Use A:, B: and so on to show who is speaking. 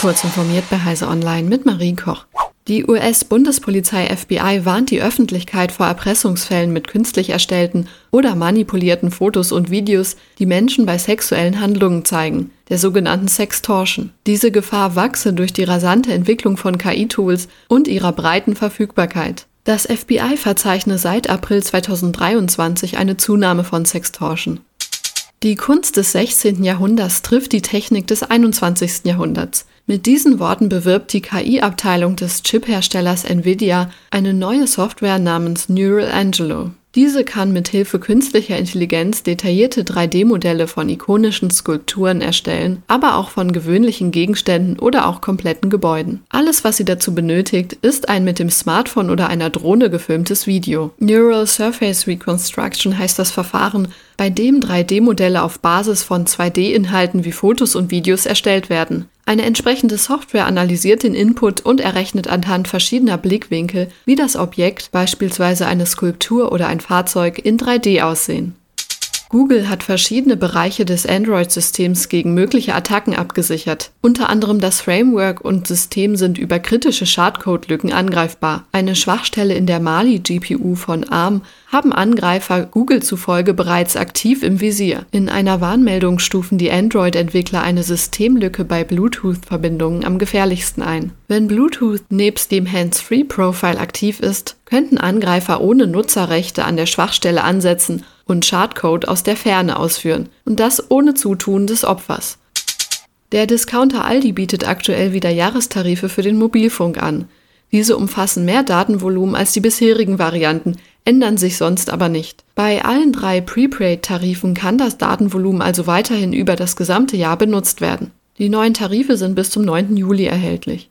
A: Kurz informiert bei Heise Online mit Marie Koch. Die US-Bundespolizei FBI warnt die Öffentlichkeit vor Erpressungsfällen mit künstlich erstellten oder manipulierten Fotos und Videos, die Menschen bei sexuellen Handlungen zeigen, der sogenannten Sextortion. Diese Gefahr wachse durch die rasante Entwicklung von KI-Tools und ihrer breiten Verfügbarkeit. Das FBI verzeichne seit April 2023 eine Zunahme von Sextortion. Die Kunst des 16. Jahrhunderts trifft die Technik des 21. Jahrhunderts. Mit diesen Worten bewirbt die KI-Abteilung des Chip-Herstellers Nvidia eine neue Software namens Neural Angelo. Diese kann mit Hilfe künstlicher Intelligenz detaillierte 3D-Modelle von ikonischen Skulpturen erstellen, aber auch von gewöhnlichen Gegenständen oder auch kompletten Gebäuden. Alles, was sie dazu benötigt, ist ein mit dem Smartphone oder einer Drohne gefilmtes Video. Neural Surface Reconstruction heißt das Verfahren, bei dem 3D-Modelle auf Basis von 2D-Inhalten wie Fotos und Videos erstellt werden. Eine entsprechende Software analysiert den Input und errechnet anhand verschiedener Blickwinkel, wie das Objekt, beispielsweise eine Skulptur oder ein Fahrzeug, in 3D aussehen. Google hat verschiedene Bereiche des Android-Systems gegen mögliche Attacken abgesichert. Unter anderem das Framework und System sind über kritische Schadcode-Lücken angreifbar. Eine Schwachstelle in der Mali-GPU von ARM haben Angreifer Google zufolge bereits aktiv im Visier. In einer Warnmeldung stufen die Android-Entwickler eine Systemlücke bei Bluetooth-Verbindungen am gefährlichsten ein. Wenn Bluetooth nebst dem Hands-Free-Profile aktiv ist, könnten Angreifer ohne Nutzerrechte an der Schwachstelle ansetzen und Schadcode aus der Ferne ausführen, und das ohne Zutun des Opfers. Der Discounter Aldi bietet aktuell wieder Jahrestarife für den Mobilfunk an. Diese umfassen mehr Datenvolumen als die bisherigen Varianten, ändern sich sonst aber nicht. Bei allen drei Prepaid-Tarifen kann das Datenvolumen also weiterhin über das gesamte Jahr benutzt werden. Die neuen Tarife sind bis zum 9. Juli erhältlich.